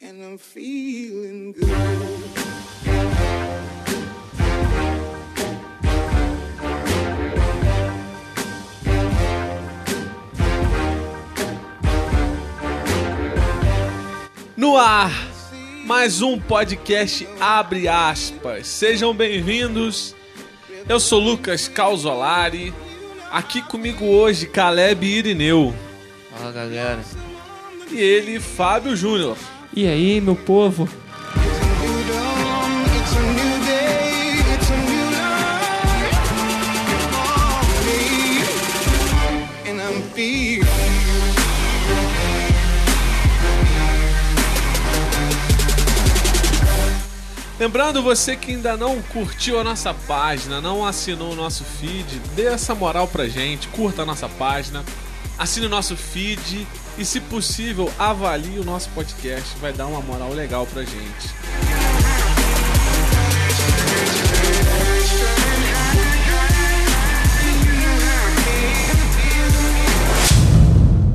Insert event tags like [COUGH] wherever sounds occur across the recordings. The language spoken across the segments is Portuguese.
and I'm feeling good. No ar, mais um podcast Abre aspas. Sejam bem-vindos. Eu sou Lucas Calzolari. Aqui comigo hoje, Caleb Irineu. Fala galera. E ele, Fábio Júnior. E aí, meu povo? Lembrando você que ainda não curtiu a nossa página, não assinou o nosso feed, dê essa moral pra gente, curta a nossa página, assine o nosso feed e, se possível, avalie o nosso podcast, vai dar uma moral legal pra gente.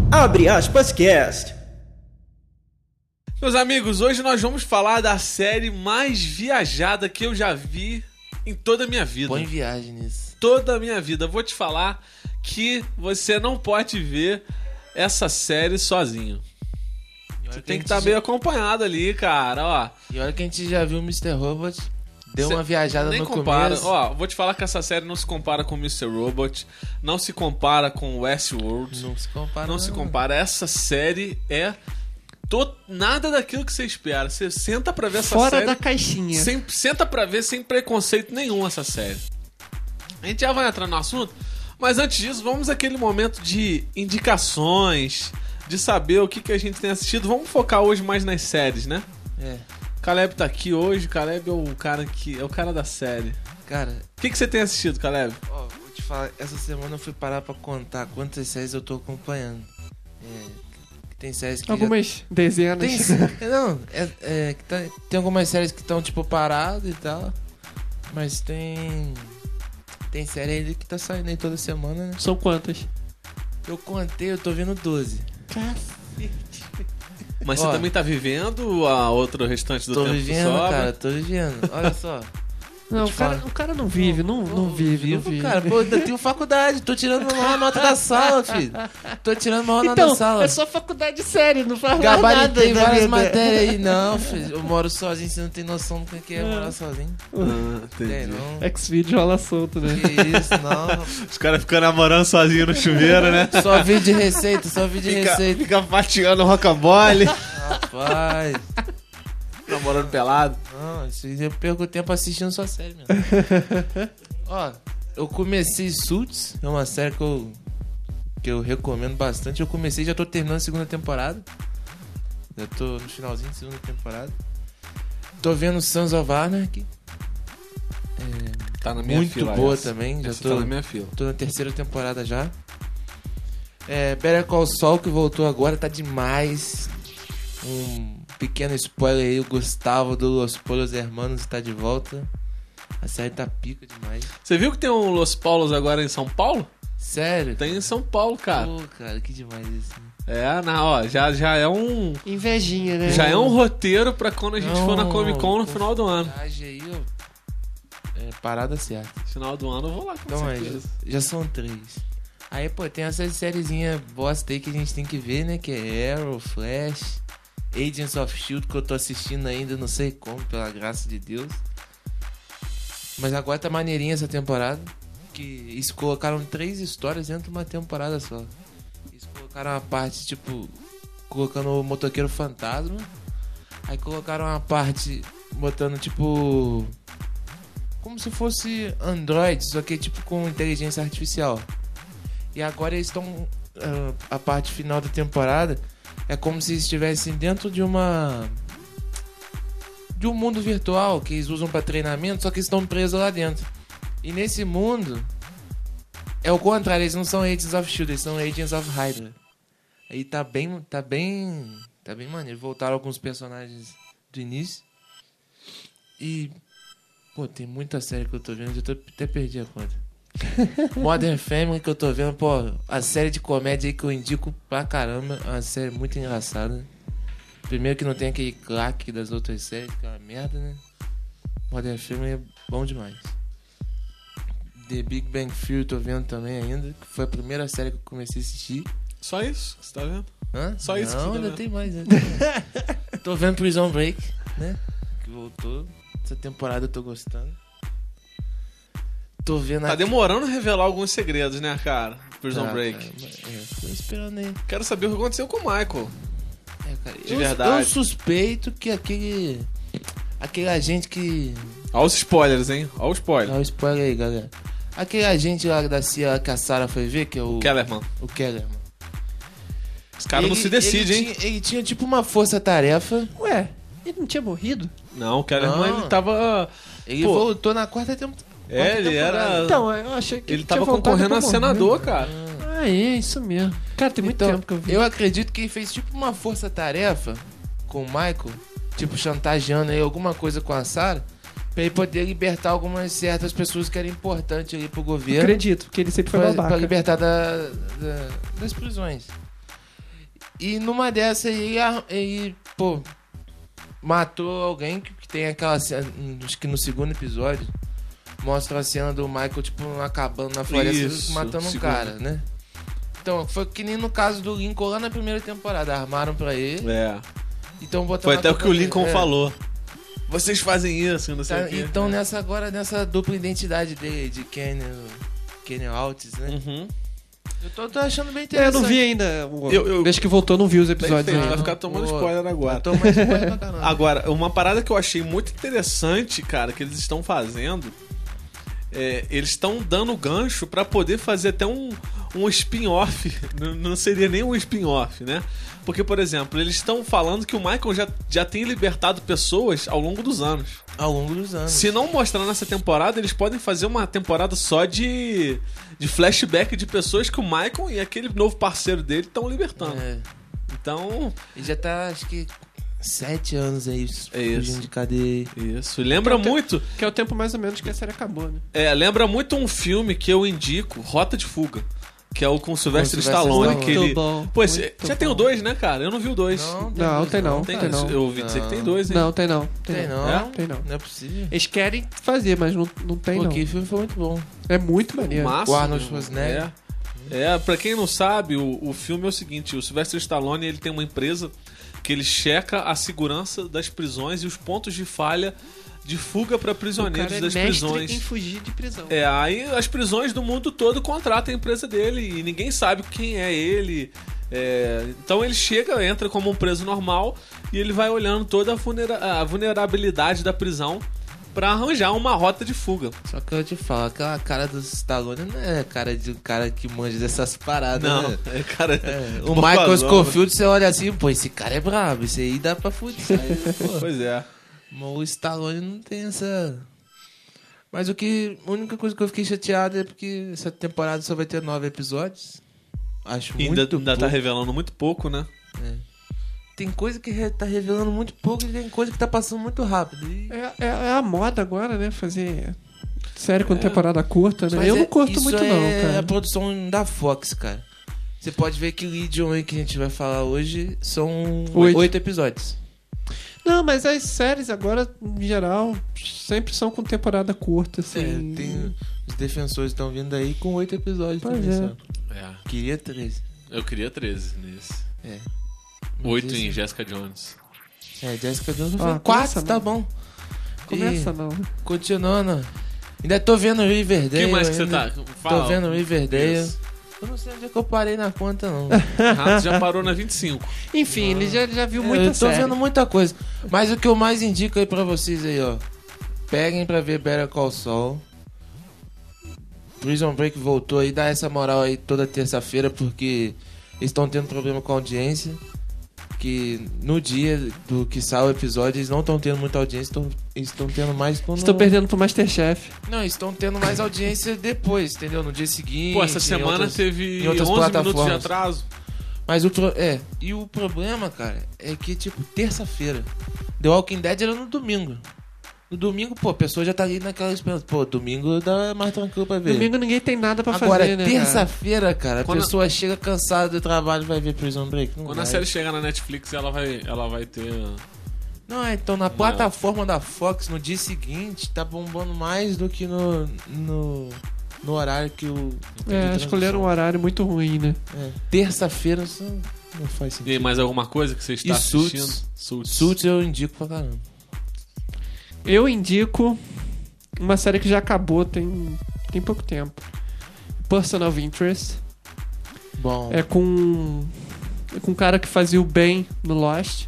Abre aspas cast. Meus amigos, hoje nós vamos falar da série mais viajada que eu já vi em toda a minha vida. Põe viagem nisso. Toda a minha vida. Vou te falar que você não pode ver essa série sozinho. Você tem que estar meio acompanhado ali, cara, ó. E olha que a gente já viu o Mr. Robot. Deu Cê uma viajada Nem no compara. começo. Ó, vou te falar que essa série não se compara com Mr. Robot, não se compara com Westworld, Não se compara. não se compara. Essa série é to- nada daquilo que você espera. Você senta pra ver essa Fora série. da caixinha. Sem, senta pra ver sem preconceito nenhum essa série. A gente já vai entrar no assunto, mas antes disso, vamos àquele momento de indicações, de saber o que, que a gente tem assistido. Vamos focar hoje mais nas séries, né? É. Caleb tá aqui hoje, Caleb é o cara que é o cara da série. Cara, O que, que você tem assistido, Caleb? ó, vou te falar. Essa semana eu fui parar pra contar quantas séries eu tô acompanhando. É, que tem séries que. já- Algumas dezenas. Tem, [LAUGHS] não, é, é, tá- tem algumas séries que estão tipo paradas e tal. Mas tem. Tem série aí que tá saindo aí toda semana, né? São quantas? Eu contei, eu tô vendo 12. Mas Ó. você também tá vivendo a outro restante do tô tempo vivendo, que sobra? cara, tô vivendo. Olha só. [LAUGHS] Não, o cara, o cara não vive, não, não vive, não Vivo, vive. cara. Pô, eu tenho faculdade, tô tirando a maior nota da sala, filho. Tô tirando a maior nota Então, da sala. é só faculdade séria, não faz mais nada. Gabaritei da várias matérias aí. [LAUGHS] Não, filho. Eu moro sozinho, você não tem noção do que é morar sozinho. Ah, Tem, entendi. não. X-Video rola solto, né? Que isso, não. Os caras ficam namorando sozinho no chuveiro, né? Só vídeo de receita, só vídeo de Fica, receita. fica fatiando rocambole, Rapaz. [LAUGHS] namorando pelado. Não, isso eu perco tempo assistindo sua série mesmo. [LAUGHS] Ó, eu comecei Suits, é uma série que eu, que eu recomendo bastante. Eu comecei, já tô terminando a segunda temporada. Já tô no finalzinho da segunda temporada. Tô vendo Sons of Anarchy. É, Tá na minha muito fila boa essa. também. Já Essa tô, tá na minha fila. tô na terceira temporada já. É, Better Call Saul, que voltou agora, tá demais. Um pequeno spoiler aí, o Gustavo do Los Polos Hermanos tá de volta. A série tá pica demais. Você viu que tem um Los Paulos agora em São Paulo? Sério? Tem em São Paulo, cara. Pô, cara, que demais isso. É, não, ó, já, já é um. Invejinha, né? Já é um roteiro pra quando a gente for na Não, Comic Con no final do ano. Aí, ó. É, parada certa. Final do ano eu vou lá com Então, é, certeza. já, já são três. Aí, pô, tem essas sériezinhas bosta aí que a gente tem que ver, né? Que é Arrow, Flash, Agents of S.H.I.E.L.D. que eu tô assistindo ainda, não sei como, pela graça de Deus. Mas agora tá maneirinha essa temporada. Que eles colocaram três histórias dentro de uma temporada só. Eles colocaram uma parte, tipo, colocando o motoqueiro fantasma. Aí colocaram uma parte botando, tipo, como se fosse Android, só que tipo com inteligência artificial. E agora eles estão. ah, a parte final da temporada é como se estivessem dentro de uma. de um mundo virtual que eles usam para treinamento, só que estão presos lá dentro. E nesse mundo. É o contrário, eles não são Agents of Shield, eles são Agents of Hydra. Aí tá bem. tá bem. tá bem maneiro. Voltaram alguns personagens do início. E Pô, tem muita série que eu tô vendo, já tô, até perdi a conta. [LAUGHS] Modern Family que eu tô vendo, pô, a série de comédia aí que eu indico pra caramba, é uma série muito engraçada. Primeiro que não tem aquele craque das outras séries, que é uma merda, né? Modern Family é bom demais. The Big Bang Theory tô vendo também ainda, que foi a primeira série que eu comecei a assistir. Só isso, você tá vendo? Hã? Só isso que Não, você tá ainda vendo? tem mais. Né? [LAUGHS] tô vendo Prison Break, né? Que voltou. Essa temporada eu tô gostando. Tô vendo Tá a- demorando a revelar alguns segredos, né, cara? Prison Tá, Break. cara, mas- é, tô esperando aí. Quero saber o que aconteceu com o Michael. É, cara, De eu, verdade. Eu suspeito que aquele. Aquele agente que. Olha os spoilers, hein? Olha o spoiler. Dá um spoiler aí, galera. Aquele agente lá da CIA que a Sarah foi ver, que é o. Kellerman. O Kellerman. Os caras não Ele- se decidem, ele hein? Tinha, ele tinha tipo uma força-tarefa. Ué, ele não tinha morrido? Não, o Kellerman, Não. ele tava... Ele Pô. voltou na quarta temporada. É, ele era... Então, eu achei que Ele tava concorrendo a senador, cara. Ah, é, isso mesmo. Cara, tem muito Então, tempo que eu vi. Eu acredito que ele fez tipo uma força-tarefa com o Michael, tipo chantageando aí alguma coisa com a Sarah, pra ele poder libertar algumas certas pessoas que eram importantes ali pro governo. Acredito, porque ele sempre foi pra, babaca. pra libertar da- da- das prisões. E numa dessa aí, ele, pô, matou alguém que, que tem aquela cena, acho que no segundo episódio, mostra a cena do Michael, tipo, acabando na floresta, Isso, matando um cara, né? Então, foi que nem no caso do Lincoln lá na primeira temporada, armaram pra ele, É. então botaram Foi até o que o Lincoln é. falou. Vocês fazem isso, não sei Tá, o quê. então nessa agora, nessa dupla identidade dele, de Kenny, Kenny Altis, né? Uhum. Eu tô, tô achando bem É, eu interessante. não vi ainda. o- Eu- eu- Desde que voltou, eu não vi os episódios ainda. vai ficar tomando Pô, spoiler agora. Eu tô mais spoiler pra caramba. Agora, uma parada que eu achei muito interessante, cara, que eles estão fazendo, é, eles estão dando gancho pra poder fazer até um, um spin-off. [LAUGHS] Não, não seria nem um spin-off, né? Porque, por exemplo, eles estão falando que o Michael já, já tem libertado pessoas ao longo dos anos. Ao longo dos anos. Se não mostrar nessa temporada, eles podem fazer uma temporada só de, de flashback de pessoas que o Michael e aquele novo parceiro dele estão libertando. É. Então, Ele já tá, acho que, sete anos aí, É isso. fugindo de cadeia. isso. Lembra Então, muito. Que é o tempo mais ou menos que a série acabou, né? É, lembra muito um filme que eu indico, Rota de Fuga. Que é o com o Sylvester Stallone. Stallone. Que ele... Bom, Pô, muito já tem o dois, né, cara? Eu não vi o dois. Não, dois, tem não, Tem, tem não. Eu ouvi dizer que tem dois, hein? Não, tem não. Tem, Tem não. não. É? Tem não. Não é possível. Eles querem fazer, mas não, não tem Pô, não. aquele filme foi muito bom. É muito maneiro. Massa, O Arnold? Schwarzenegger. É. é, pra quem não sabe, o, o filme é o seguinte: o Sylvester Stallone ele tem uma empresa que ele checa a segurança das prisões e os pontos de falha de fuga pra o prisioneiros é das prisões. em fugir de prisão. É, aí as prisões do mundo todo contratam a empresa dele e ninguém sabe quem é ele. É, então ele chega, entra como um preso normal e ele vai olhando toda a, vulnera- a vulnerabilidade da prisão pra arranjar uma rota de fuga. Só que eu te falo, aquela cara do Stallone não é cara de um cara que manja dessas paradas, Não, né? é, cara. É, [LAUGHS] o Michael? Scofield, você olha assim, pô, esse cara é brabo, esse aí dá pra fuder. Pois é. Mas o Stallone não tem essa. Mas o que. A única coisa que eu fiquei chateado é porque essa temporada só vai ter nove episódios. Acho E ainda, muito ainda tá pouco. revelando muito pouco, né? Tem coisa que re- tá revelando muito pouco e tem coisa que tá passando muito rápido. E- É, é- é a moda agora, né? Fazer série com temporada curta, né? Mas eu é- não curto isso muito, é não, cara. a produção da Fox, cara. Você pode ver que Legion aí que a gente vai falar hoje são Oito. oito, episódios. Não, mas as séries agora, em geral, sempre são com temporada curta, assim. É, tem, os defensores estão vindo aí com oito episódios Pois também, é. sabe? É. Queria três. Eu queria 13 nesse. É. Oito em Jessica Jones. É, Jessica Jones Ah, foi quatro, tá bom. Começa E não. continuando. Ainda tô vendo O Riverdale. que mais que você tá? Fala. Tô vendo Riverdale. Isso. Eu não sei onde é que eu parei na conta, não. Rato já parou na 25. Enfim, ele já, já viu É, muita eu tô série. vendo muita coisa. Mas o que eu mais indico aí pra vocês aí, ó. Peguem pra ver Better Call Saul. Prison Break voltou aí, dá essa moral aí toda terça-feira, porque eles estão tendo problema com a audiência. Que no dia do que sai o episódio, eles não estão tendo muita audiência, tão, eles estão tendo mais quando... Estou perdendo pro Masterchef. Não, eles estão tendo mais audiência depois, entendeu? No dia seguinte. Pô, essa em semana outras- teve em outras 11 minutos de atraso. Mas o pro... é, e o problema, cara, é que tipo terça-feira. The Walking Dead era no domingo. No domingo, pô, a pessoa já tá ali naquela esperança. Pô, domingo dá mais tranquilo pra ver. Domingo ninguém tem nada pra Agora, fazer, né? cara? terça-feira, cara, a Quando- pessoa chega cansada do trabalho e vai ver Prison Break. Não Quando a vai. série chegar na Netflix, ela vai, ela vai ter. Não, é, então na plataforma da Fox no dia seguinte tá bombando mais do que no, no, no horário que o. É, escolheram um horário muito ruim, né? É, Terça-feira isso não faz E sentido. mais alguma coisa que você está E Suits. assistindo? Suits. Suits eu indico pra caramba. Eu indico uma série que já acabou tem, tem pouco tempo. Person of Interest. Bom, É com. É com um cara que fazia o bem no Lost.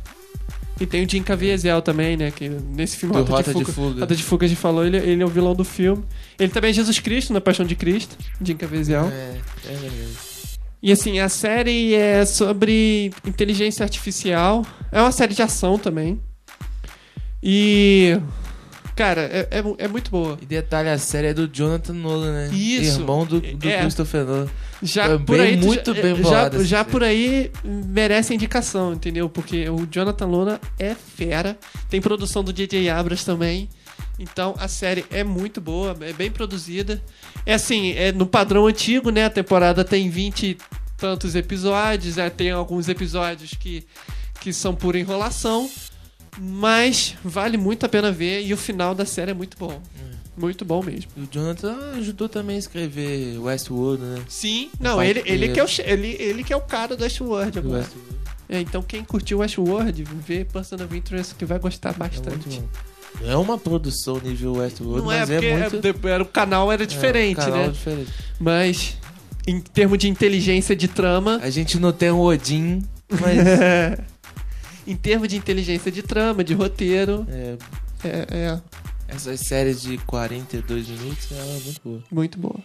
E tem o Jim Caviezel também, né? Que nesse filme Rota, Rota de de Fuga. Fuga. Rota de Fuga a gente falou, ele, ele é o vilão do filme. Ele também é Jesus Cristo na Paixão de Cristo, Jim Caviezel. É, é verdade. E assim, a série é sobre inteligência artificial. É uma série de ação também. E. Cara, é, é, é muito boa. E detalhe, a série é do Jonathan Nolan, né? Isso. Irmão do, do É. Christopher Nolan. Já Também por aí, muito já, bem já, já por aí merece indicação, entendeu? Porque o Jonathan Luna é fera. Tem produção do J.J. Abras também. Então a série é muito boa, é bem produzida. É assim, é no padrão antigo, né? A temporada tem 20 e tantos episódios, né? tem alguns episódios que, que são pura enrolação. Mas vale muito a pena ver e o final da série é muito bom. Muito bom mesmo. E o Jonathan ajudou também a escrever Westworld, né? Sim, não, ele, ele, que- é o, ele, ele que é o cara do Westworld agora. Westworld. É, então quem curtiu Westworld, vê Person of Interest que vai gostar É bastante. Não é uma produção nível Westworld, Não é mas porque é muito... é- era, o canal era diferente, é, um canal né? diferente. Mas em termos de inteligência de trama, A gente não tem o Odin, mas... [LAUGHS] em termos de inteligência de trama, de roteiro, é, é, é essas séries de 42 minutos, ela é muito boa. muito boa.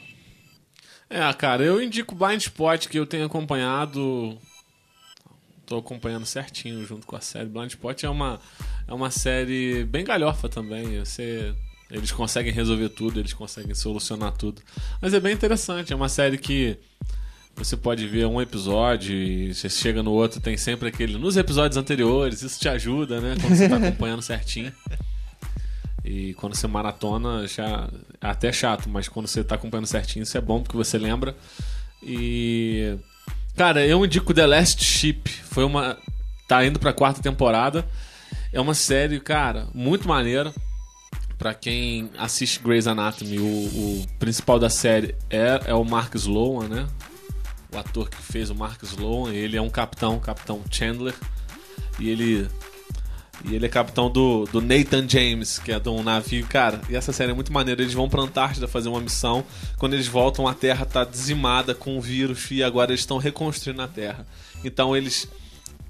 É, cara, eu indico Blind Spot, que eu tenho acompanhado. Tô acompanhando certinho junto com a série. Blind Spot é uma, é uma série bem galhofa também. Você, eles conseguem resolver tudo, eles conseguem solucionar tudo. Mas é bem interessante. É uma série que você pode ver um episódio e você chega no outro, tem sempre aquele. Nos episódios anteriores, isso te ajuda, né? Quando você tá [LAUGHS] acompanhando certinho. E quando você maratona, já é até chato, mas quando você tá acompanhando certinho, isso é bom porque você lembra. E. Cara, eu indico The Last Ship. Foi uma. Tá indo pra quarta temporada. É uma série, cara, muito maneira. Pra quem assiste Grey's Anatomy, o, o principal da série é, é o Mark Sloan, né? O ator que fez o Mark Sloan. Ele é um capitão, capitão Chandler. E ele e ele é capitão do, do Nathan James, que é de um navio. Cara, e essa série é muito maneira. Eles vão pra Antártida fazer uma missão. Quando eles voltam, a Terra tá dizimada com o vírus e agora eles estão reconstruindo a Terra. Então eles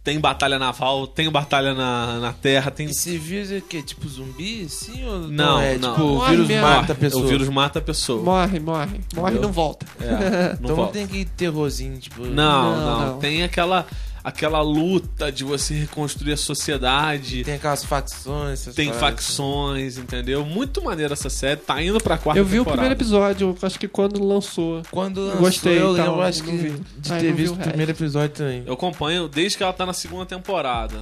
têm batalha naval, tem batalha na, na Terra, tem. Esse vírus é o quê? Tipo zumbi, sim ou Não, é? não. Tipo, o Morre vírus mesmo. mata a pessoa. O vírus mata a pessoa. Morre, morre. Morre e não volta. É, não Então não volta. tem aquele terrorzinho, tipo... Não, Não, não, não. Tem aquela, aquela luta de você reconstruir a sociedade. Tem aquelas facções, essas Tem facções, entendeu? Muito maneira essa série. Tá indo pra quarta Eu vi o temporada. primeiro episódio, acho que quando lançou. Quando Eu lançou, gostei eu lembro, acho não que vi. de ter visto o o primeiro episódio também. Eu acompanho desde que ela tá na segunda temporada.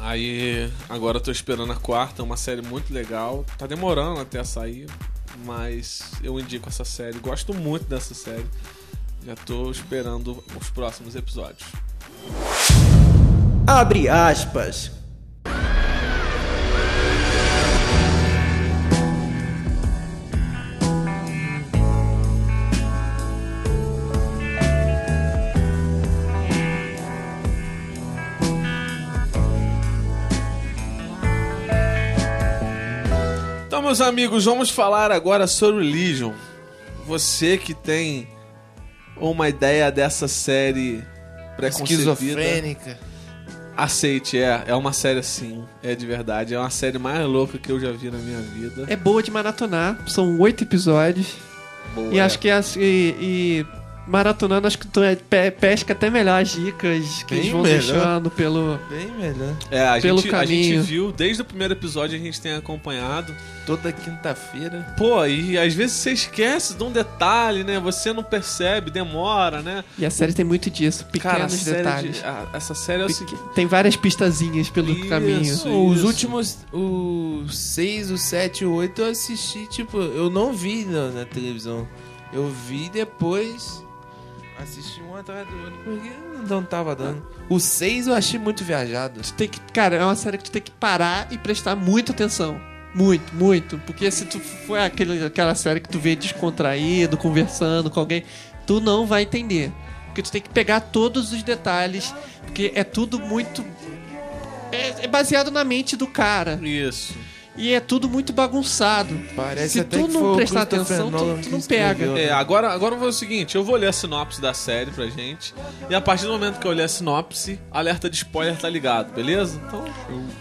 Aí agora eu tô esperando a quarta, é uma série muito legal. Tá demorando até sair, mas eu indico essa série. Gosto muito dessa série. Já tô esperando os próximos episódios. Abre aspas. Então, meus amigos, vamos falar agora sobre Legion. Você que tem uma ideia dessa série Esquizofrênica. aceite, é, é uma série assim, é de verdade, é uma série mais louca que eu já vi na minha vida. É boa de maratonar, são oito episódios. Boa, E é. acho que as- e, e maratonando, acho que tu é- pe- pesca até melhor as dicas que Bem eles vão melhor. deixando pelo. Bem melhor. É, a Pelo gente, a gente caminho. viu, desde o primeiro episódio a gente tem acompanhado. Toda quinta-feira. Pô, e às vezes você esquece de um detalhe, né? Você não percebe, demora, né? E a série tem muito disso, Cara, pequenos série detalhes. de- a- essa série é o seguinte. Tem várias pistazinhas pelo Isso. caminho. Isso. Os últimos, os 6, o 7 e o 8 eu assisti, tipo, eu não vi na, na televisão. Eu vi depois, assisti um atrás do outro, porque não tava dando. O 6 eu achei muito viajado. Tu tem que, cara, é uma série que tu tem que parar e prestar muita atenção. Muito, muito. Porque se tu for aquele, aquela série que tu vê descontraído, conversando com alguém, tu não vai entender. Porque tu tem que pegar todos os detalhes, porque é tudo muito. É, é baseado na mente do cara. Isso. E é tudo muito bagunçado. Parece Se até tu que não prestar atenção, tu- tu não pega. É, né? agora, agora eu vou fazer o seguinte, eu vou ler a sinopse da série pra gente. E a partir do momento que eu ler a sinopse, alerta de spoiler tá ligado, beleza? Então.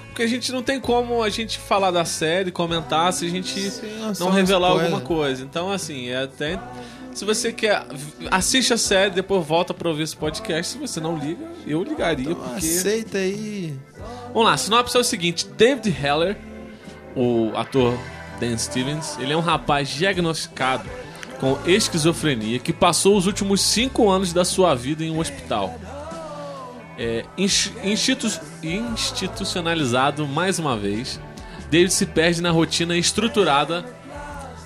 Porque a gente não tem como a gente falar da série, comentar, se a gente Sem noção, não revelar spoiler. alguma coisa. Então, assim, é até. Se você quer. Assiste a série, depois volta pra ouvir esse podcast. Se você não liga, eu ligaria, Então porque. Aceita aí. Vamos lá, a sinopse é o seguinte: David Heller, o ator Dan Stevens, ele é um rapaz diagnosticado com esquizofrenia que passou os últimos cinco anos da sua vida em um hospital. É, insti- institu- institucionalizado mais uma vez, David se perde na rotina estruturada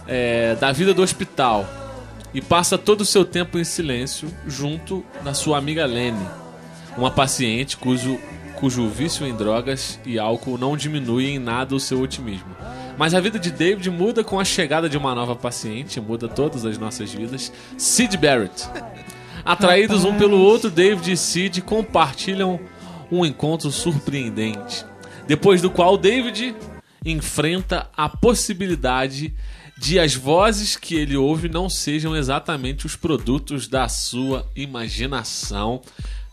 é, da vida do hospital e passa todo o seu tempo em silêncio junto da sua amiga Lenny, uma paciente cujo, cujo vício em drogas e álcool não diminui em nada o seu otimismo. Mas a vida de David muda com a chegada de uma nova paciente, muda todas as nossas vidas, Sid Barrett. Atraídos um pelo outro, David e Sid compartilham um encontro surpreendente, depois do qual David enfrenta a possibilidade de as vozes que ele ouve não sejam exatamente os produtos da sua imaginação.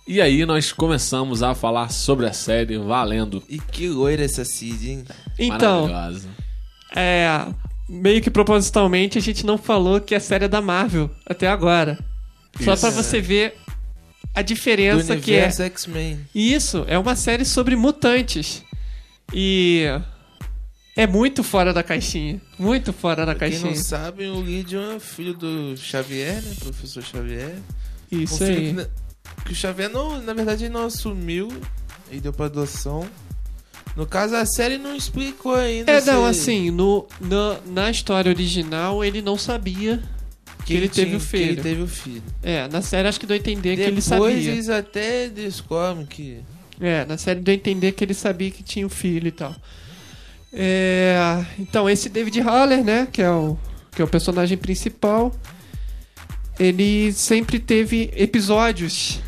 E aí nós começamos a falar sobre a série valendo. E que loira essa Cid, hein? Então, Maravilhosa. é. Meio que propositalmente a gente não falou que a série é da Marvel até agora. Só Isso. pra você ver a Do diferença que é. X-Men. Isso, é uma série sobre mutantes. E é muito fora da caixinha. Muito fora da Pra Quem caixinha. não sabe, o Gideon é filho do Xavier, né? Professor Xavier. Isso um filho aí. Que, que o Xavier, não, na verdade, ele não assumiu e deu pra adoção. No caso, a série não explicou ainda. É, se- não, assim, no, na, na história original ele não sabia que ele teve tinha- o que filho. ele teve o filho. É, na série acho que deu a entender que ele Depois sabia. eles até descobrem que. É, na série deu a entender que ele sabia que tinha um filho e tal. É, então, esse David Haller, né, que é o, que é o personagem principal, ele sempre teve episódios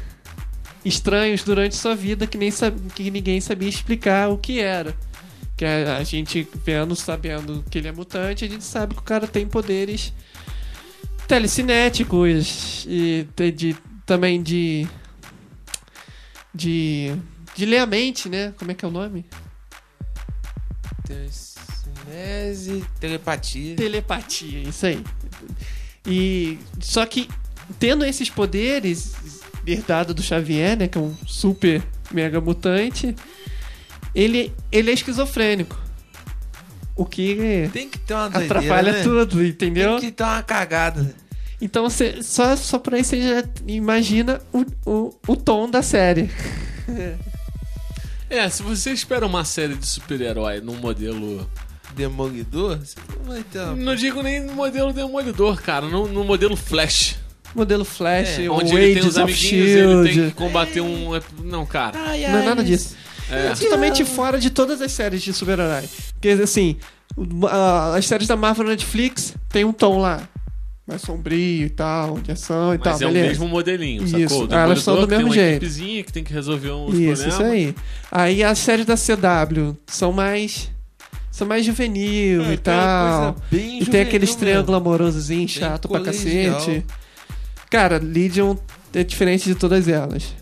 estranhos durante sua vida que, nem que ninguém sabia explicar o que era. Que a, a gente vendo, sabendo que ele é mutante, a gente sabe que o cara tem poderes telecinéticos e te- de, também de de de ler a mente, né? Como é que é o nome? Telecinese, telepatia. Telepatia, isso aí. E só que tendo esses poderes herdado do Xavier, né, que é um super mega mutante, ele ele é esquizofrênico. O que Tem que ter uma doideira, atrapalha né? tudo, entendeu? Tem que ter uma cagada. Então você, só, só por aí você já imagina o, o, o tom da série. É, se você espera uma série de super-herói num modelo. Demolidor? Você não vai ter uma... Não digo nem no modelo demolidor, cara, no, no modelo Flash. Modelo Flash, É, o onde ele tem Agents os of amiguinhos e ele tem Shield. que combater um. Não, cara. Ai, Não é nada disso. É. É totalmente fora de todas as séries de super-herói. Porque, assim, o- a- as séries da Marvel Netflix tem um tom lá. Mais sombrio e tal, de ação e Mas tal, é o beleza. mesmo modelinho, Isso. sacou? Ah, elas são do mesmo tem uma jeito. equipezinha que tem que resolver uns Isso, problemas. isso aí. Aí as séries da CW são mais. São mais juvenil É, e tal. coisa bem E tem aqueles triângulos amorosozinho chato pra cacete. Cara, Legion é diferente de todas elas.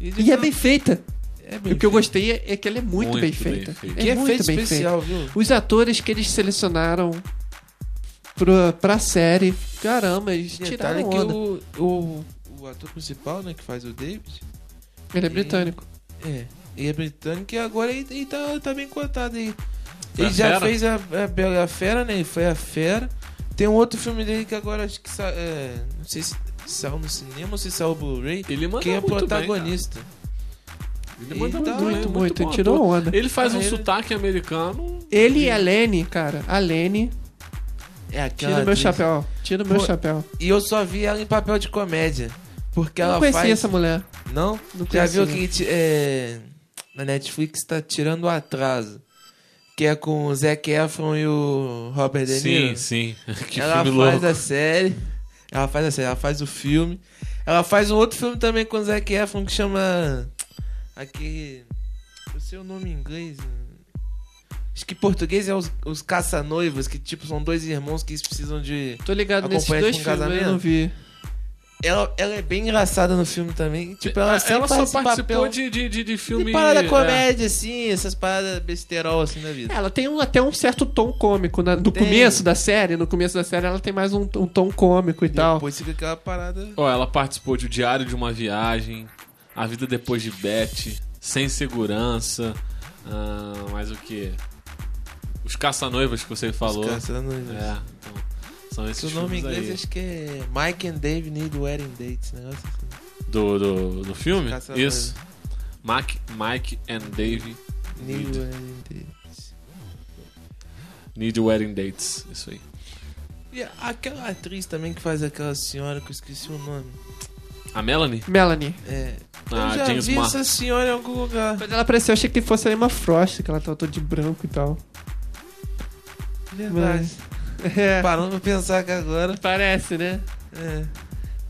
mesmo. E é bem feita. É E o que eu gostei é, é que ela é muito, Muito bem bem feita. feita. É Que muito bem especial, viu? Os atores que eles selecionaram pra, pra série, Caramba, eles tiraram que onda. o, o, o ator principal, né, que faz o David, Ele é britânico. é, ele é britânico e agora ele, ele tá, tá bem cotado aí. Ele a já Fera? fez a, a Bela Fera, né? Ele foi a Fera. Tem um outro filme dele que agora acho que sa, é, não sei se saiu no cinema ou se saiu o Blu-ray. Ele manda Quem é muito bem, protagonista? cara. Ele manda Ele muito, bem, muito, muito. bom Ele tirou ator. onda. Ele faz Ah, um ele- sotaque americano. Ele e a Lene, cara. A Lene. É aquela Tira meu atriz. chapéu. Tira meu Pô, chapéu. E eu só vi ela em papel de comédia. Porque Eu não ela conhecia faz. essa mulher. Não? Não Já conhecia. viu que é, na Netflix tá tirando o atraso. Que é com o Zac Efron e o Robert De Niro. Sim, sim. [LAUGHS] que ela filme faz louco. a série. Ela faz a série, ela faz o filme. Ela faz um outro filme também com o Zac Efron que chama. Aquele. Eu sei o nome em inglês. Acho que em português é os, os caça-noivos, que tipo são dois irmãos que precisam de. Tô ligado nesses dois com filmes, mas eu casamento? não vi. Ela, ela é bem engraçada no filme também. Tipo, ela, ela sempre só participou papel de, de, de, de filme. de parada é. comédia, assim, essas paradas besterol assim da vida. Ela tem um- até um certo tom cômico. na- no Tem. começo da série, no começo da série, ela tem mais um, um tom cômico e tal. Depois fica aquela parada. Ó, ela participou de O Diário de uma Viagem, A Vida Depois de Beth, Sem Segurança, ah, mais o que? Os Caça-Noivas que você falou. Os caça-noivos. É, então, são esses Seu nome em inglês aí. acho que é Mike and Dave Need Wedding Dates, negócio assim. Do, do, do filme? Isso. Mike, Mike and Dave Need Need, Wedding Dates. need Wedding Dates. Isso aí. E aquela atriz também que faz aquela senhora que eu esqueci o nome. A Melanie? Melanie. É. Ah, eu já James vi essa senhora em algum lugar. Quando ela apareceu, eu achei que fosse a Emma Frost, que ela tava toda de branco e tal. Verdade. Mas. É, Parando pra pensar que agora. parece, né? É.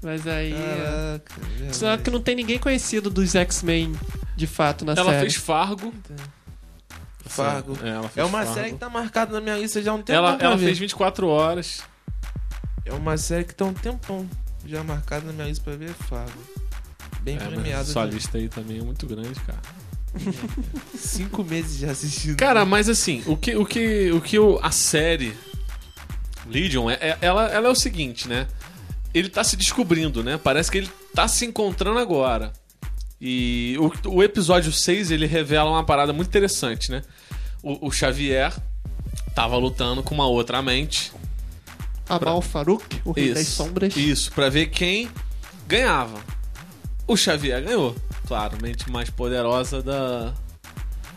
Mas aí. é. Caraca. Só verdade. que não tem ninguém conhecido dos X-Men de fato na ela série. fez Fargo. Fargo. É, ela fez É uma Fargo. série que tá marcada na minha lista já há um tempo. Ela, ela fez 24 horas. É uma série que tá um tempão já marcada na minha lista pra ver. é Fargo. Bem É, premiada. sua já. lista aí também é muito grande, cara. [LAUGHS] Cinco meses já assistindo. Cara, mas assim, o que, o que, o que a série Legion, é, é- ela, ela é o seguinte, né? Ele tá se descobrindo, né? Parece que ele tá se encontrando agora. E o, o episódio 6, ele revela uma parada muito interessante, né? O, o Xavier tava lutando com uma outra mente. Amal Farouk, o Rei das Sombras. Isso, pra ver quem ganhava. O Xavier ganhou. Claro, mente mais poderosa da,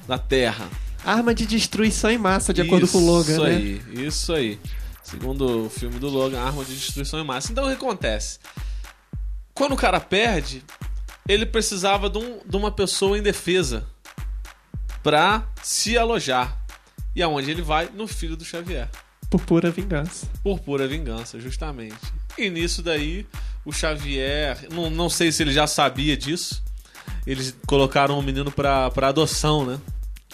da Terra. Arma de destruição em massa, de acordo com o Logan, Isso né? aí, isso aí. Segundo o filme do Logan, arma de destruição em massa. Então o que acontece? Quando o cara perde, ele precisava de, um- de uma pessoa indefesa pra se alojar. E aonde ele vai? No filho do Xavier. Por pura vingança. Por pura vingança, justamente. E nisso daí, o Xavier. Não, não sei se ele já sabia disso. Eles colocaram o menino pra, pra adoção, né?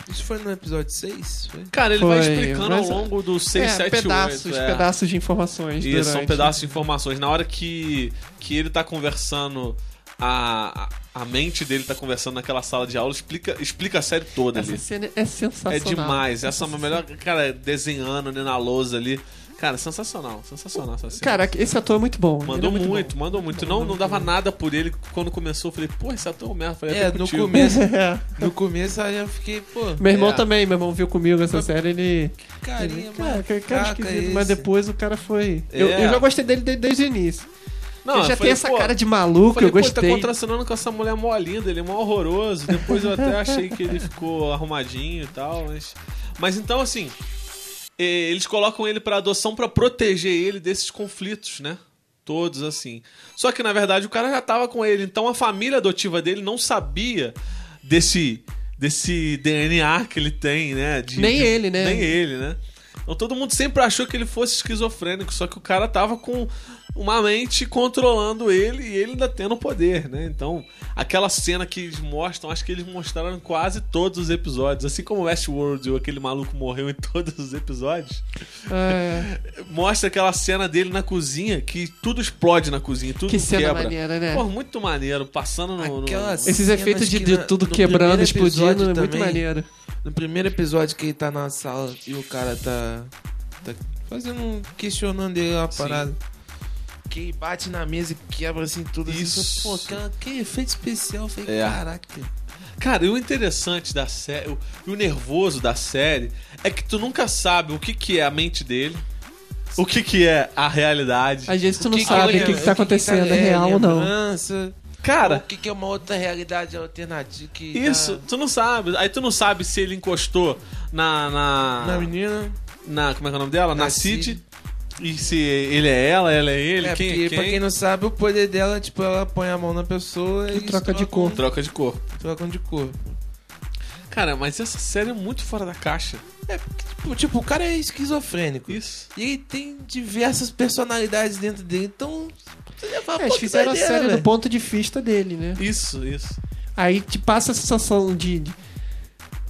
Isso foi no episódio 6? Foi? Cara, ele Foi, vai explicando mas- ao longo do 6, é, 7, pedaços, 8. é. pedaços de informações. Isso, são durante. pedaços de informações. Na hora que, que ele tá conversando, a, a mente dele tá conversando naquela sala de aula, explica, explica a série toda Essa ali. cena é sensacional. É demais. Essa é uma melhor. Cara, desenhando né, na lousa ali. Cara, sensacional. Sensacional essa cena. Cara, esse ator é muito bom. ele Mandou é muito, muito, bom. mandou muito. Não, não dava nada por ele. Quando começou, eu falei, pô, esse ator merda. Eu Falei, É, até no contigo. começo. [LAUGHS] É. No começo aí eu fiquei, pô. Meu irmão É. também, meu irmão viu comigo essa série, ele. Carinha, cara, mano. cara, cara caca esquisito, esse. mas depois o cara foi. Eu, É. eu já gostei dele de- desde o início. Não, ele já eu falei, tem essa pô, cara de maluco, Falei, eu gostei. tá contracenando com essa mulher mó linda, ele é mó horroroso. Depois eu até achei que ele ficou arrumadinho e tal, mas. Mas então, assim. Eles colocam ele pra adoção pra proteger ele desses conflitos, né? Todos assim. Só que na verdade o cara já tava com ele, então a família adotiva dele não sabia desse desse DNA que ele tem, né? De- Nem de- ele, né? Nem ele, né? Então todo mundo sempre achou que ele fosse esquizofrênico, só que o cara tava com uma mente controlando ele e ele ainda tendo poder, né? Então, aquela cena que eles mostram, acho que eles mostraram em quase todos os episódios, assim como Westworld, aquele maluco morreu em [LAUGHS] todos os episódios. É, Mostra aquela cena dele na cozinha, que tudo explode na cozinha, tudo que cena quebra. maneira, né? Pô, muito maneiro, passando no. no- Esses efeitos de, de tudo quebrando, primeiro explodindo, é episódio muito também, maneiro. No primeiro episódio que ele tá na sala e o cara tá, tá fazendo um. questionando ele uma Sim. parada. Que bate na mesa e quebra assim tudo. assim, Isso. Pô, cara, que efeito especial. Eu falei, É. caraca. Cara, e o interessante da série, o, e o nervoso da série, é que tu nunca sabe o que, que é a mente dele, o que, que é a realidade. Às vezes tu não que sabe que o que, que tá acontecendo, é é, real ou não. Cara, O que, que é uma outra realidade alternativa que isso, tá tu não sabe. Aí tu não sabe se ele encostou na. Na, na menina. na- como é que é o nome dela? Na, Na Cid. Cid. E se ele é ela, ela é ele, É, quem porque, é quem? pra quem não sabe, o poder dela, tipo, ela põe a mão na pessoa e, E troca de cor. Troca de cor. Trocam de cor. Cara, mas essa série é muito fora da caixa. É, porque, tipo, tipo, o cara é esquizofrênico. Isso. E ele tem diversas personalidades dentro dele, então. Fala, É, eles fizeram a série do ponto de vista dele, né? Isso, isso. Aí te passa a sensação de, de,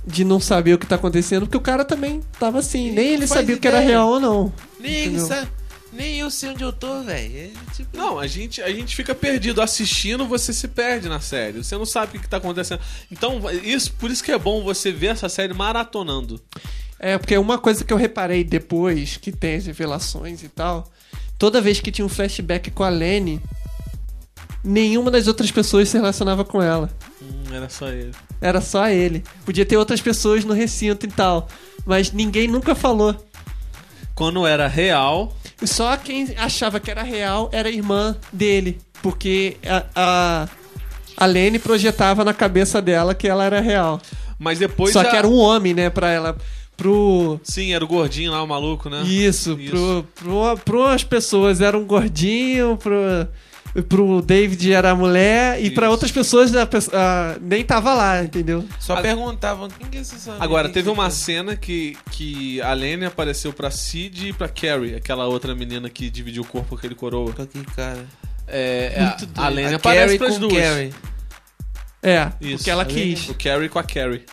de não saber o que tá acontecendo, porque o cara também tava assim. Ele Nem ele sabia o que era real ou não. Nem Entendeu? eu sei onde eu tô, velho. É, tipo, Não, a gente, a gente fica perdido. Assistindo, você se perde na série. Você não sabe o que, que tá acontecendo. Então, isso, por isso que é bom você ver essa série maratonando. É, porque uma coisa que eu reparei depois, que tem as revelações e tal, toda vez que tinha um flashback com a Lenny, nenhuma das outras pessoas se relacionava com ela. Hum, era só ele. Era só ele. Podia ter outras pessoas no recinto e tal. Mas ninguém nunca falou. Quando era real, E Só quem achava que era real era a irmã dele. Porque a, a, a Lenny projetava na cabeça dela que ela era real. mas depois Só já... que era um homem, né, pra ela. Pro. Sim, era o gordinho lá, o maluco, né? Isso, Isso. Pro, pro, pro as pessoas era um gordinho, pro, pro David era a mulher, e pra Isso. outras pessoas a, a- nem tava lá, entendeu? só A- perguntavam quem que é? Agora, teve uma é? cena que, que a Lenny apareceu pra Cid e pra Carrie, aquela outra menina que dividiu o corpo com aquele coroa. Com aquele cara. É, é, Muito a, a. Lenny A aparece Carrie pras com duas. Carrie. É, Isso. porque ela quis. O Carrie com a Carrie.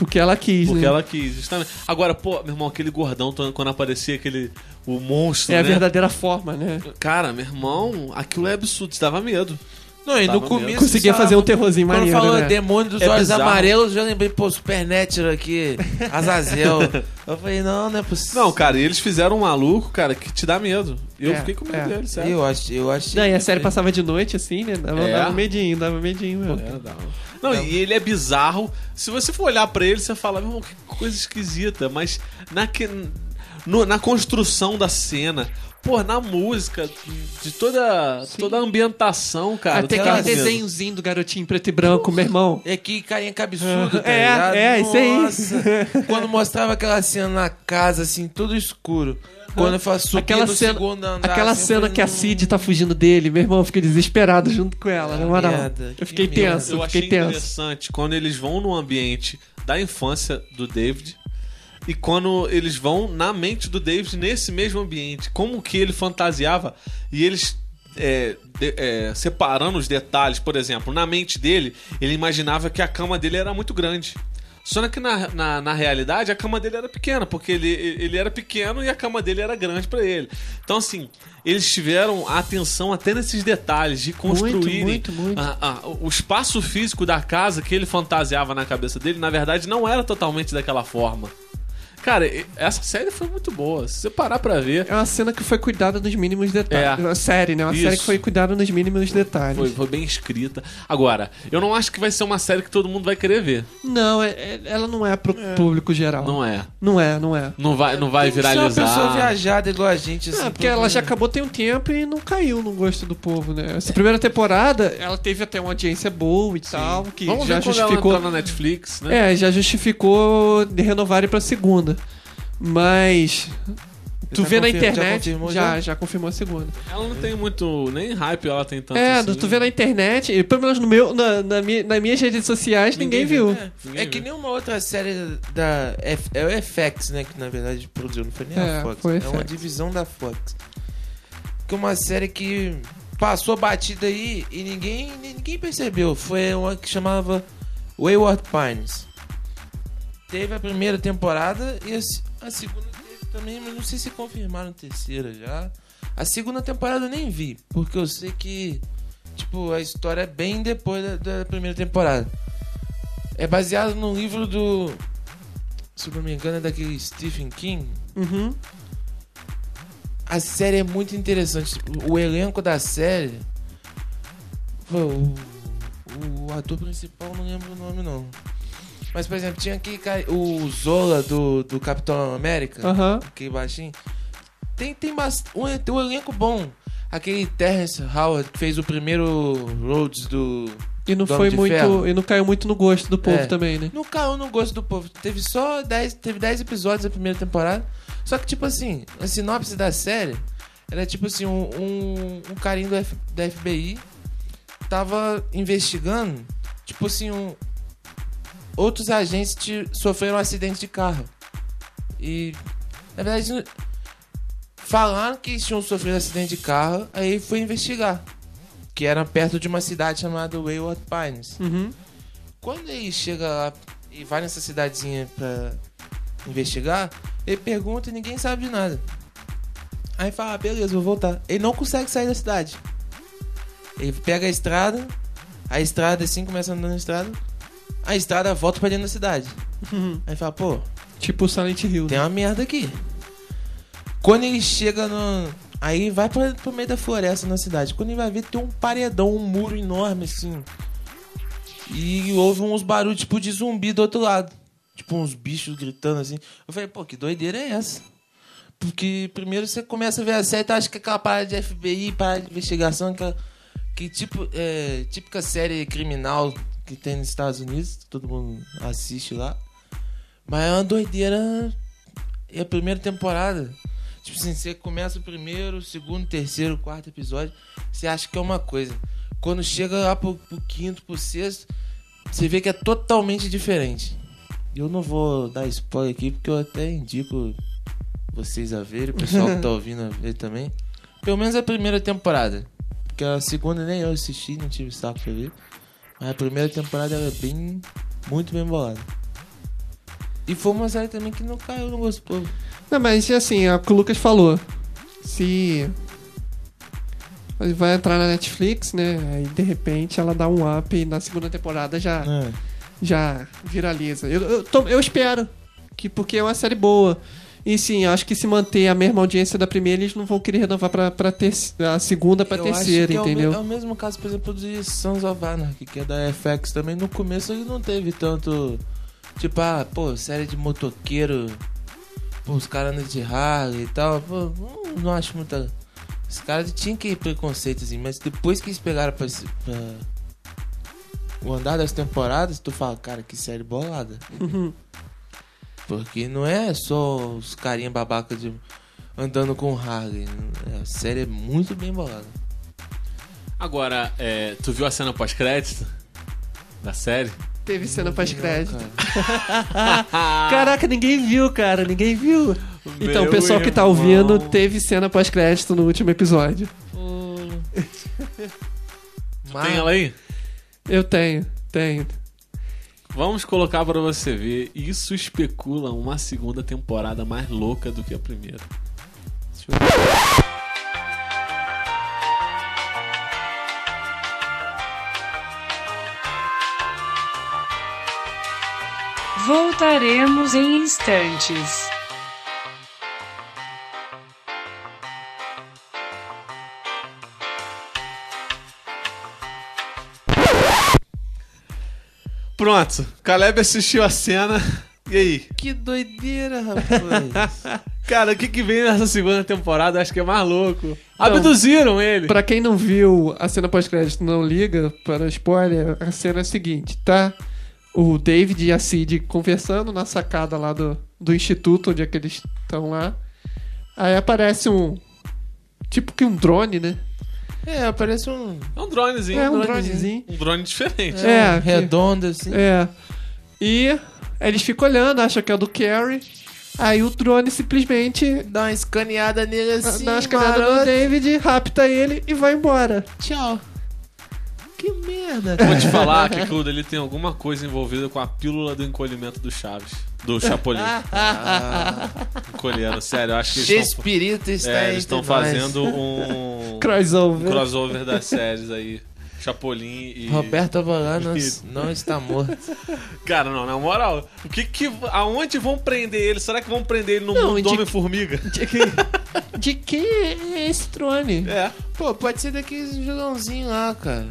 Porque ela quis, Porque né? ela quis, justamente. Agora, pô, meu irmão, aquele gordão, quando aparecia aquele. O monstro, É a né? verdadeira forma, né? Cara, meu irmão, aquilo é absurdo, isso dava medo. Não, e no começo. Conseguia fazer um terrorzinho Quando maneiro, falou né? demônio dos É olhos bizarro. amarelos, eu lembrei, pô, Supernatural aqui, Azazel. [LAUGHS] eu falei, não, não é possível. Não, cara, e eles fizeram um maluco, cara, que te dá medo. Eu É, fiquei com medo é. dele, sério. Eu acho, eu acho. Não, e a série passava de noite, assim, né? Dava, É. dava medinho, dava medinho mesmo. É, dá. Não, e ele é bizarro. Se você for olhar pra ele, você fala, meu irmão, que coisa esquisita. Mas na, que, no- na construção da cena, pô, na música, de toda, toda a ambientação, cara. Até aquele desenhozinho do garotinho preto e branco, meu irmão. É que carinha cabeçudo, tá É, ligado? é, isso aí. Nossa. Quando mostrava aquela cena na casa, assim, tudo escuro. Quando eu faço Aquela no cena, segundo andar, aquela assim, cena que a "Não, Cid tá fugindo dele, meu irmão fica desesperado junto com ela, na moral. merda, eu que fiquei merda. tenso, Eu eu achei fiquei tenso. interessante quando eles vão no ambiente da infância do David e quando eles vão na mente do David nesse mesmo ambiente. Como que ele fantasiava e eles é, de- é, separando os detalhes. Por exemplo, na mente dele, ele imaginava que a cama dele era muito grande. Só que na, na, na realidade a cama dele era pequena, porque ele, ele era pequeno e a cama dele era grande pra ele. Então, assim, eles tiveram atenção até nesses detalhes de construírem muito, muito. a- a- o espaço físico da casa que ele fantasiava na cabeça dele, na verdade, não era totalmente daquela forma. Cara, essa série foi muito boa. Se você parar pra ver, É uma cena que foi cuidada nos mínimos detalhes. É. Uma série, né? Uma Isso. série que foi cuidada nos mínimos detalhes. foi, foi bem escrita. Agora, eu não acho que vai ser uma série que todo mundo vai querer ver. Não, é- é- ela não é pro público geral. Não é. Não é, não é. Não vai, não vai Tem que ser uma pessoa viralizar. viajada igual a gente, assim. Ah, porque ela já acabou tem um tempo e não caiu no gosto do povo, né? Essa primeira temporada, ela teve até uma audiência boa e tal, que Vamos já ver quando ela justificou. na Netflix, né? É, já justificou de renovarem pra segunda. Mas. Tu Já vê na internet. confirmou já, já? já confirmou a segunda. Ela não tem muito. Nem hype ela tem tanto. é, assim. tu vê na internet, e pelo menos no meu, na, na minha, nas minhas redes sociais, ninguém, Ninguém viu. É, Ninguém é que nem uma outra série da. F, é o FX, né? Que na verdade produziu, não foi nem É, a Fox. foi é uma divisão da Fox. Que é uma série que passou batida aí e ninguém, ninguém percebeu. Foi uma que chamava Wayward Pines. Teve a primeira temporada e a, se- a segunda teve também, mas não sei se confirmaram a terceira já. A segunda temporada eu nem vi, porque eu sei que tipo, a história é bem depois da, da primeira temporada. É baseado no livro do. Se eu não me engano, é daquele Stephen King. Uhum. a série é muito interessante. O elenco da série. Pô, o, o ator principal não lembro o nome não. Mas, por exemplo, tinha aqui o Zola do, do Capitão América, Aham. aquele baixinho. Tem, tem, bast... um, tem um elenco bom. Aquele Terrence Howard que fez o primeiro Rhodes do. E não do foi muito. Ferro. E não caiu muito no gosto do povo É. também, né? Não caiu no gosto do povo. Teve só 10, teve 10 episódios da primeira temporada. Só que, tipo assim, a sinopse da série era tipo assim: um, um, um carinho F- da FBI tava investigando, tipo assim, um, outros agentes te- sofreram um acidente de carro. E, na verdade, falaram que tinham sofrido um acidente de carro, aí foi investigar. Que era perto de uma cidade chamada Wayward Pines. Uhum. Quando ele chega lá e vai nessa cidadezinha pra investigar, ele pergunta e ninguém sabe de nada. Aí fala, ah, beleza, vou voltar. Ele não consegue sair da cidade. Ele pega a estrada, a estrada assim, começa andando na estrada, a estrada volta pra dentro da cidade. Uhum. Aí fala, pô, Tipo Silent Hill. tem uma merda aqui. Quando ele chega no. Aí vai pra, pro meio da floresta na cidade. Quando ele vai ver, tem um paredão, um muro enorme assim. E houve uns barulhos tipo de zumbi do outro lado. Tipo uns bichos gritando assim. Eu falei, pô, que doideira é essa? Porque primeiro você começa a ver a série, tu acha que é aquela parada de FBI, parada de investigação, que, que tipo, é, típica série criminal que tem nos Estados Unidos, todo mundo assiste lá. Mas é uma doideira. E a primeira temporada, tipo assim, você começa o primeiro, o segundo, terceiro, quarto episódio, você acha que é uma coisa. Quando chega lá pro, pro quinto, pro sexto, você vê que é totalmente diferente. Eu não vou dar spoiler aqui, porque eu até indico vocês a verem, o pessoal que tá [LAUGHS] ouvindo a ver também. Pelo menos a primeira temporada. Porque a segunda nem eu assisti, não tive saco pra ver. Mas a primeira temporada ela é bem. muito bem bolada. E foi uma série também que não caiu no gosto do povo. Não, mas assim, é o que o Lucas falou. Se ele vai entrar na Netflix, né? Aí de repente ela dá um up e na segunda temporada já, É. já viraliza. Eu, eu, tô- eu espero, que porque é uma série boa. E sim, acho que se manter a mesma audiência da primeira, eles não vão querer renovar pra, pra ter, a segunda pra Eu terceira, acho que é o entendeu? É o, mesmo caso, por exemplo, de Sons of Anarchy, que é da FX também. No começo ele não teve tanto. Tipo, ah, pô, série de motoqueiro. Pô, os caras andam de Harley e tal. Pô, não, não acho muita. Os caras tinham que ir preconceito, assim, mas depois que eles pegaram pra, pra o andar das temporadas, tu fala, cara, que série bolada. [LAUGHS] Porque não é só os carinha babaca de andando com Harley. A série é muito bem bolada. Agora, é, tu viu a cena pós-crédito da série? Teve cena pós-crédito. Cara. [LAUGHS] Caraca, ninguém viu, cara, ninguém viu. Então, o Meu pessoal que tá irmão. ouvindo teve cena pós-crédito no último episódio. [LAUGHS] Tem ela aí? Eu tenho, tenho. Vamos colocar pra você ver. Isso especula uma segunda temporada mais louca do que a primeira. Deixa eu ver. Voltaremos em instantes. Pronto, Caleb assistiu a cena. E aí? Que doideira, rapaz. [LAUGHS] Cara, o que, que vem nessa segunda temporada? Acho que é mais louco. Abduziram ele. Pra quem não viu a cena pós-crédito, não liga para spoiler, a cena é a seguinte, tá? O David e a Cid conversando na sacada lá do, do instituto, onde é que eles estão lá. Aí aparece um. Tipo que um drone, né? É, parece um. É um dronezinho. É um dronezinho. dronezinho. Um drone diferente. É, um que- redondo assim. É. E eles ficam olhando, acham que é o do Carrie. Aí o drone simplesmente Dá uma escaneada nele assim. dá uma escalada no. David, rapta ele e vai embora. Tchau. Que merda. Vou te falar que aquilo dele tem alguma coisa envolvida com a pílula do encolhimento do Chaves. Do Chapolin. Encolhendo, sério. Eu acho que eles estão Chespirito está é, eles estão fazendo um, um [LAUGHS] Crossover. crossover das séries aí. Chapolin e. Roberto Avalano Isso. não está morto. Cara, não, na moral, o que que. Aonde vão prender ele? Será que vão prender ele no Não, mundo de- do Homem-Formiga? [LAUGHS] Tinha que, de quem é esse drone. É. Pô, pode ser daqueles vilãozinho lá, cara.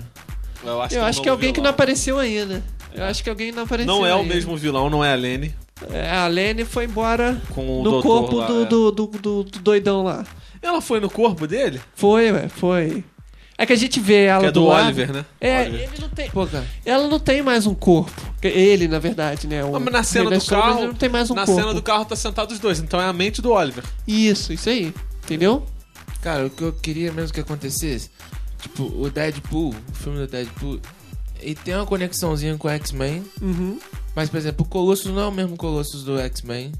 Eu acho Eu é um acho que é alguém que não vilão. apareceu ainda. Eu acho que alguém não apareceu Não é o ainda. mesmo vilão, não é a Lene. É, a Lene foi embora Com o no corpo lá, do, é. do, do, do- do doidão lá. Ela foi no corpo dele? Foi, ué, foi. É que a gente vê ela Que é do lado. Oliver, né? É, Oliver. ele não tem. Pô, cara. Ela não tem mais um corpo. Ele, na verdade, né? O Ah, mas na cena do carro. ele não tem mais um na corpo. cena do carro tá sentado os dois, então é a mente do Oliver. Isso, isso aí. Entendeu? Cara, o que eu queria mesmo que acontecesse, tipo, o Deadpool, o filme do Deadpool, ele tem uma conexãozinha com o X-Men, Uhum. mas, por exemplo, o Colossus não é o mesmo Colossus do X-Men.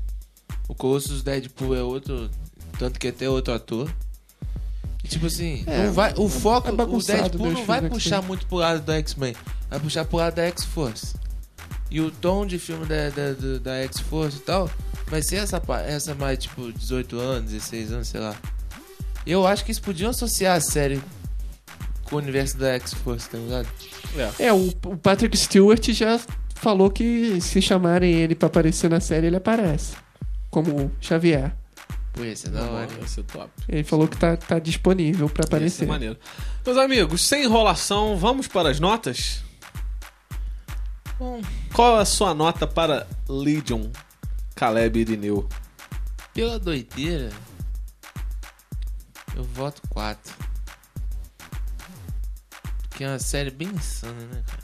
O Colossus Deadpool é outro, tanto que até outro ator. E, tipo assim, É, não vai, o foco, é o bagunçado Deadpool não vai do puxar muito pro lado do X-Men, vai puxar pro lado da X-Force. E o tom de filme da, da, da, da X-Force e tal, vai ser essa, essa mais, tipo, 18 anos, 16 anos, sei lá. Eu acho que eles podiam associar a série com o universo da X-Force, tá ligado? É. É, o, o Patrick Stewart já falou que se chamarem ele pra aparecer na série, ele aparece. Como Xavier. Pô, ia ser da hora. Vai ser top. Ele falou que tá, tá disponível pra Ia ser aparecer. maneiro. Meus amigos, sem enrolação, vamos para as notas? Bom, Qual a sua nota para Legion, Caleb e Irineu? pela doideira, eu voto 4. Que é uma série bem insana, né, cara?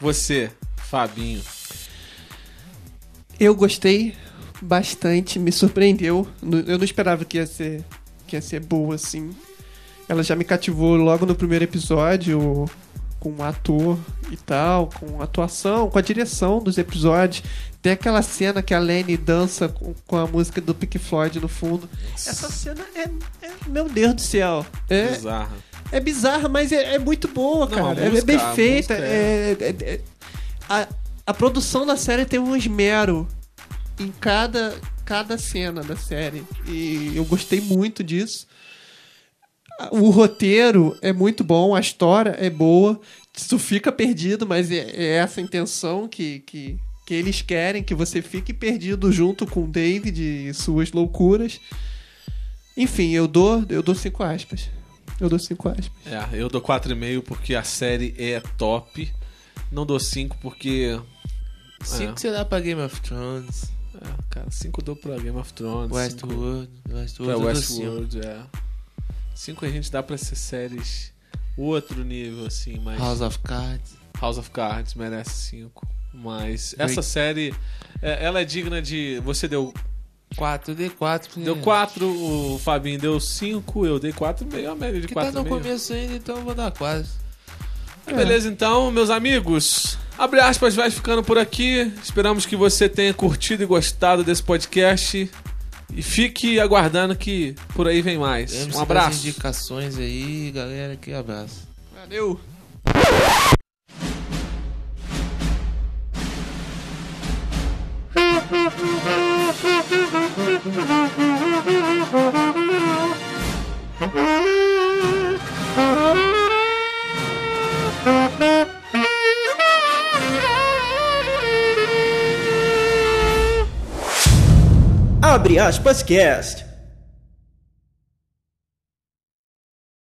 Você, Fabinho. Eu gostei bastante, me surpreendeu. Eu não esperava que ia ser, que ia ser boa assim. Ela já me cativou logo no primeiro episódio, com o ator e tal, com a atuação, com a direção dos episódios. Tem aquela cena que a Lenny dança com, com a música do Pink Floyd no fundo. Essa cena é, é- meu Deus do céu. É, Bizarra. é bizarra, mas é, é muito boa, Não, cara. a É- é, música- bem a feita. é- é- é- a, a produção da série tem um esmero em cada, cada cena da série. E eu gostei muito disso. O roteiro é muito bom, a história é boa. Tu fica perdido, mas é, é essa intenção que, que, que eles querem, que você fique perdido junto com o David e suas loucuras. Enfim, eu dou, eu dou cinco aspas. Eu dou cinco aspas. É, eu dou 4,5 porque a série é top. Não dou 5 porque. 5 você dá pra Game of Thrones, É, cara, 5 dou pra Game of Thrones. cinco Westworld, Westworld, Pra eu cinco. Westworld, é. 5 a gente dá pra ser séries outro nível, assim, mas. House of Cards. House of Cards merece 5. Mas Break- essa série, é, ela é digna de. Você deu 4, eu dei 4. Deu 4, o Fabinho deu 5, eu dei 4,5, a média de Que tá no 4,5. começo ainda, então eu vou dar 4. Beleza, então, meus amigos. Abre aspas, vai ficando por aqui. Esperamos que você tenha curtido e gostado desse podcast. E fique aguardando que por aí vem mais. Lembre-se Um das abraço. indicações aí, galera. Que abraço. Valeu! [LAUGHS] Abre aspas cast.